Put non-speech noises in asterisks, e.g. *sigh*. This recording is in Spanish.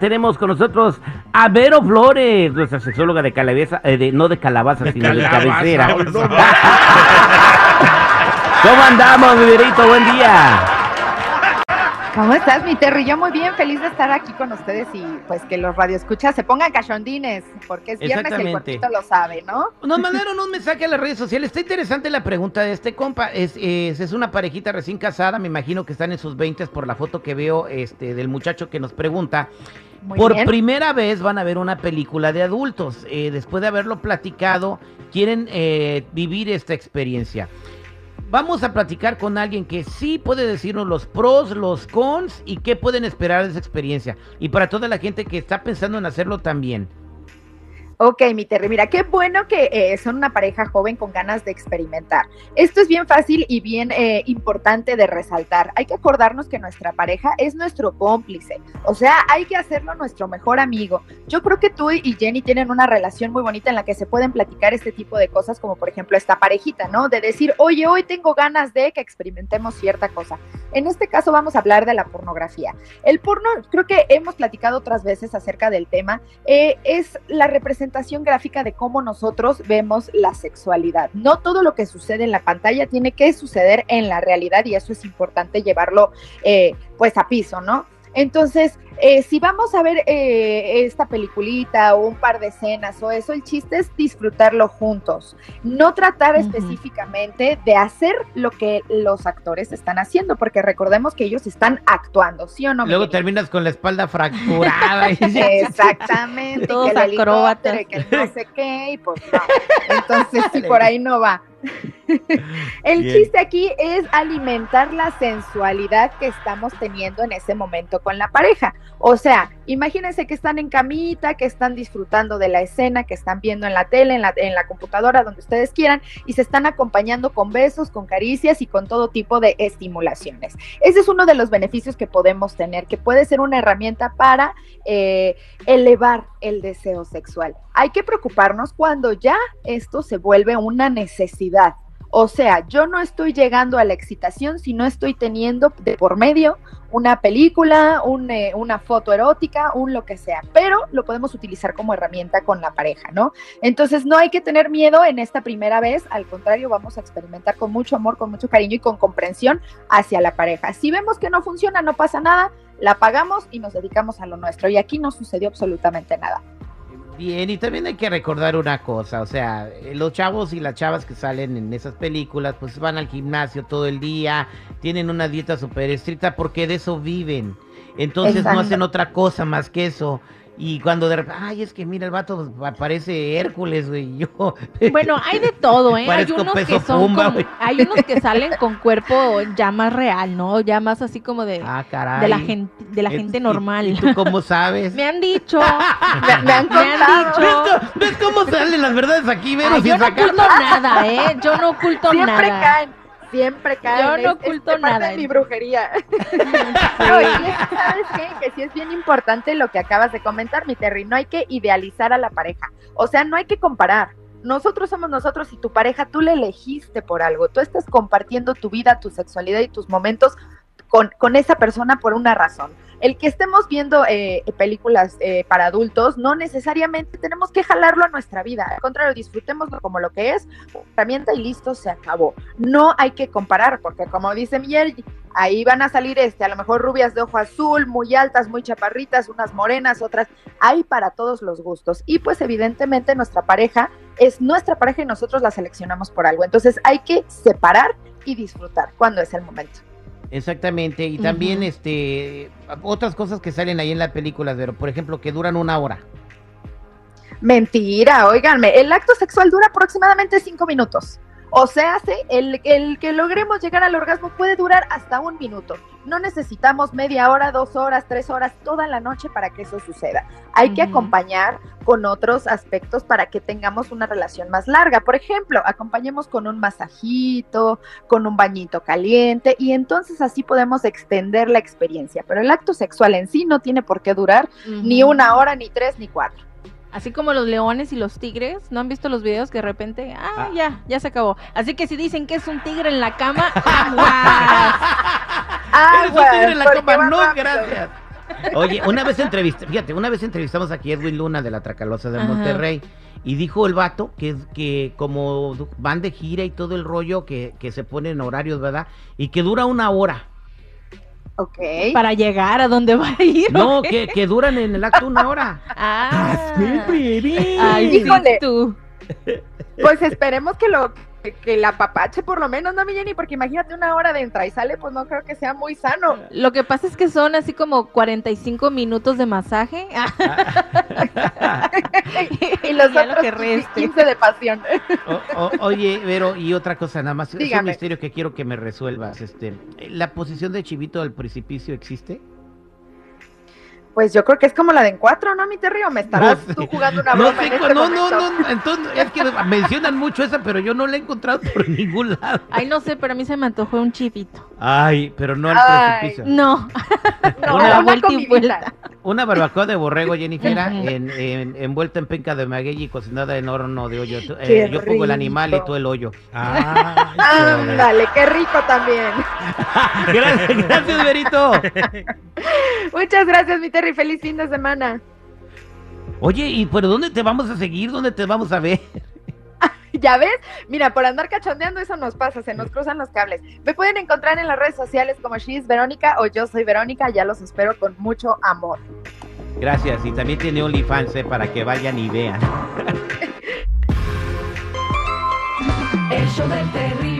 Tenemos con nosotros a Vero Flores, nuestra sexóloga de calabaza, eh, de, no de calabaza, sino de cabecera. *laughs* ¿Cómo andamos, mi Verito? Buen día. ¿Cómo estás, mi Terry? Yo muy bien, feliz de estar aquí con ustedes y pues que los radioescuchas se pongan cachondines, porque es viernes y el cuerpito lo sabe, ¿no? Nos mandaron un mensaje a las redes sociales. Está interesante la pregunta de este compa. Es, es, es una parejita recién casada. Me imagino que están en sus 20 por la foto que veo este, del muchacho que nos pregunta. Muy por bien. primera vez van a ver una película de adultos. Eh, después de haberlo platicado, quieren eh, vivir esta experiencia. Vamos a platicar con alguien que sí puede decirnos los pros, los cons y qué pueden esperar de esa experiencia. Y para toda la gente que está pensando en hacerlo también. Ok, mi Terry, mira, qué bueno que eh, son una pareja joven con ganas de experimentar. Esto es bien fácil y bien eh, importante de resaltar. Hay que acordarnos que nuestra pareja es nuestro cómplice, o sea, hay que hacerlo nuestro mejor amigo. Yo creo que tú y Jenny tienen una relación muy bonita en la que se pueden platicar este tipo de cosas, como por ejemplo esta parejita, ¿no? De decir, oye, hoy tengo ganas de que experimentemos cierta cosa. En este caso vamos a hablar de la pornografía. El porno, creo que hemos platicado otras veces acerca del tema, eh, es la representación gráfica de cómo nosotros vemos la sexualidad. No todo lo que sucede en la pantalla tiene que suceder en la realidad y eso es importante llevarlo eh, pues a piso, ¿no? Entonces, eh, si vamos a ver eh, esta peliculita o un par de escenas o eso, el chiste es disfrutarlo juntos, no tratar específicamente de hacer lo que los actores están haciendo, porque recordemos que ellos están actuando, ¿sí o no? Luego terminas con la espalda fracturada. y- *laughs* Exactamente, Todos que el helicóptero, acróbatas. y que el no sé qué, y pues no. Entonces, sí, por ahí no va. *laughs* El Bien. chiste aquí es alimentar la sensualidad que estamos teniendo en ese momento con la pareja. O sea, imagínense que están en camita, que están disfrutando de la escena, que están viendo en la tele, en la, en la computadora, donde ustedes quieran, y se están acompañando con besos, con caricias y con todo tipo de estimulaciones. Ese es uno de los beneficios que podemos tener, que puede ser una herramienta para eh, elevar el deseo sexual. Hay que preocuparnos cuando ya esto se vuelve una necesidad. O sea, yo no estoy llegando a la excitación si no estoy teniendo de por medio una película, eh, una foto erótica, un lo que sea, pero lo podemos utilizar como herramienta con la pareja, ¿no? Entonces no hay que tener miedo en esta primera vez, al contrario, vamos a experimentar con mucho amor, con mucho cariño y con comprensión hacia la pareja. Si vemos que no funciona, no pasa nada, la pagamos y nos dedicamos a lo nuestro. Y aquí no sucedió absolutamente nada. Bien, y también hay que recordar una cosa, o sea, eh, los chavos y las chavas que salen en esas películas, pues van al gimnasio todo el día, tienen una dieta súper estricta porque de eso viven. Entonces Exacto. no hacen otra cosa más que eso. Y cuando de repente, ay, es que mira, el vato parece Hércules, güey. Yo, *laughs* Bueno, hay de todo, ¿eh? Hay unos peso que son pumba, con- hay unos que salen con cuerpo ya más real, ¿no? Ya más así como de, ah, caray. de la gente, de la gente ¿y- normal. ¿Y tú cómo sabes? Me han dicho, *laughs* Me, me han me han dicho. ¿Ves, cómo salen las verdades aquí, Vero? Ay, yo no oculto nada, ¿eh? Yo no oculto Siempre nada. caen, siempre caen. Yo no es- es oculto parte nada. de mi brujería. *laughs* No, y es ¿sabes qué? Que sí es bien importante lo que acabas de comentar, mi Terry. No hay que idealizar a la pareja. O sea, no hay que comparar. Nosotros somos nosotros y tu pareja, tú le elegiste por algo. Tú estás compartiendo tu vida, tu sexualidad y tus momentos con, con esa persona por una razón. El que estemos viendo eh, películas eh, para adultos, no necesariamente tenemos que jalarlo a nuestra vida. Al contrario, disfrutémoslo como lo que es, herramienta y listo, se acabó. No hay que comparar, porque como dice Miguel, ahí van a salir este, a lo mejor rubias de ojo azul, muy altas, muy chaparritas, unas morenas, otras, hay para todos los gustos. Y pues evidentemente nuestra pareja es nuestra pareja y nosotros la seleccionamos por algo. Entonces hay que separar y disfrutar cuando es el momento. Exactamente, y también este otras cosas que salen ahí en la película, pero por ejemplo que duran una hora. Mentira, óiganme, el acto sexual dura aproximadamente cinco minutos. O sea, sí, el, el que logremos llegar al orgasmo puede durar hasta un minuto. No necesitamos media hora, dos horas, tres horas, toda la noche para que eso suceda. Hay que acompañar con otros aspectos para que tengamos una relación más larga. Por ejemplo, acompañemos con un masajito, con un bañito caliente y entonces así podemos extender la experiencia. Pero el acto sexual en sí no tiene por qué durar ni una hora, ni tres, ni cuatro. Así como los leones y los tigres, ¿no han visto los videos que de repente, ah, Ah. ya, ya se acabó? Así que si dicen que es un tigre en la cama, *laughs* aguas. Eres un tigre en la cama, no, rápido. gracias. Oye, una vez entrevisté, fíjate, una vez entrevistamos aquí a Edwin Luna de la Tracalosa de Ajá. Monterrey y dijo el vato que, que como van de gira y todo el rollo que, que se ponen horarios, ¿verdad? Y que dura una hora. Ok. Para llegar a donde va a ir. ¿o No, que, que duran en el acto una hora. Ah. bebé. Ay, sí, Híjole. tú. Pues esperemos que lo que, que la papache por lo menos, ¿no, mi Jenny? Porque imagínate una hora de entra y sale, pues no creo que sea muy sano. Lo que pasa es que son así como 45 minutos de masaje. *laughs* Y los Ya lo otros que reste. 15 de pasión. O- o- oye, Vero, y otra cosa nada más, es un Dígame. misterio que quiero que me resuelvas. Este, ¿La posición de Chivito del precipicio existe? Pues yo creo que es como la de en cuatro, ¿no, mi Terrio? Me estarás No sé. tú jugando una No broma sé, en este no, no, momento. no, entonces es que *laughs* mencionan mucho esa, pero yo no la he encontrado por ningún lado. Ay, no sé, pero a mí se me antojó un chivito. Ay, pero no al Ay. precipicio. No, *laughs* *laughs* No, Una una, vuelta y vuelta. Una barbacoa de borrego, Jennifer, en, en- envuelta en penca de maguey y cocinada en horno de hoyo. Eh, yo pongo el animal y tú el hoyo. Ándale, qué rico también. *laughs* gracias, gracias, Verito. Muchas gracias, mi Terry. Feliz fin de semana. Oye, ¿y por dónde te vamos a seguir? ¿Dónde te vamos a ver? *laughs* ¿Ya ves? Mira, por andar cachondeando eso nos pasa, se nos cruzan los cables. Me pueden encontrar en las redes sociales como She's Verónica o Yo Soy Verónica, ya los espero con mucho amor. Gracias, y también tiene OnlyFans eh, para que vayan y vean. *laughs* El show del terrible.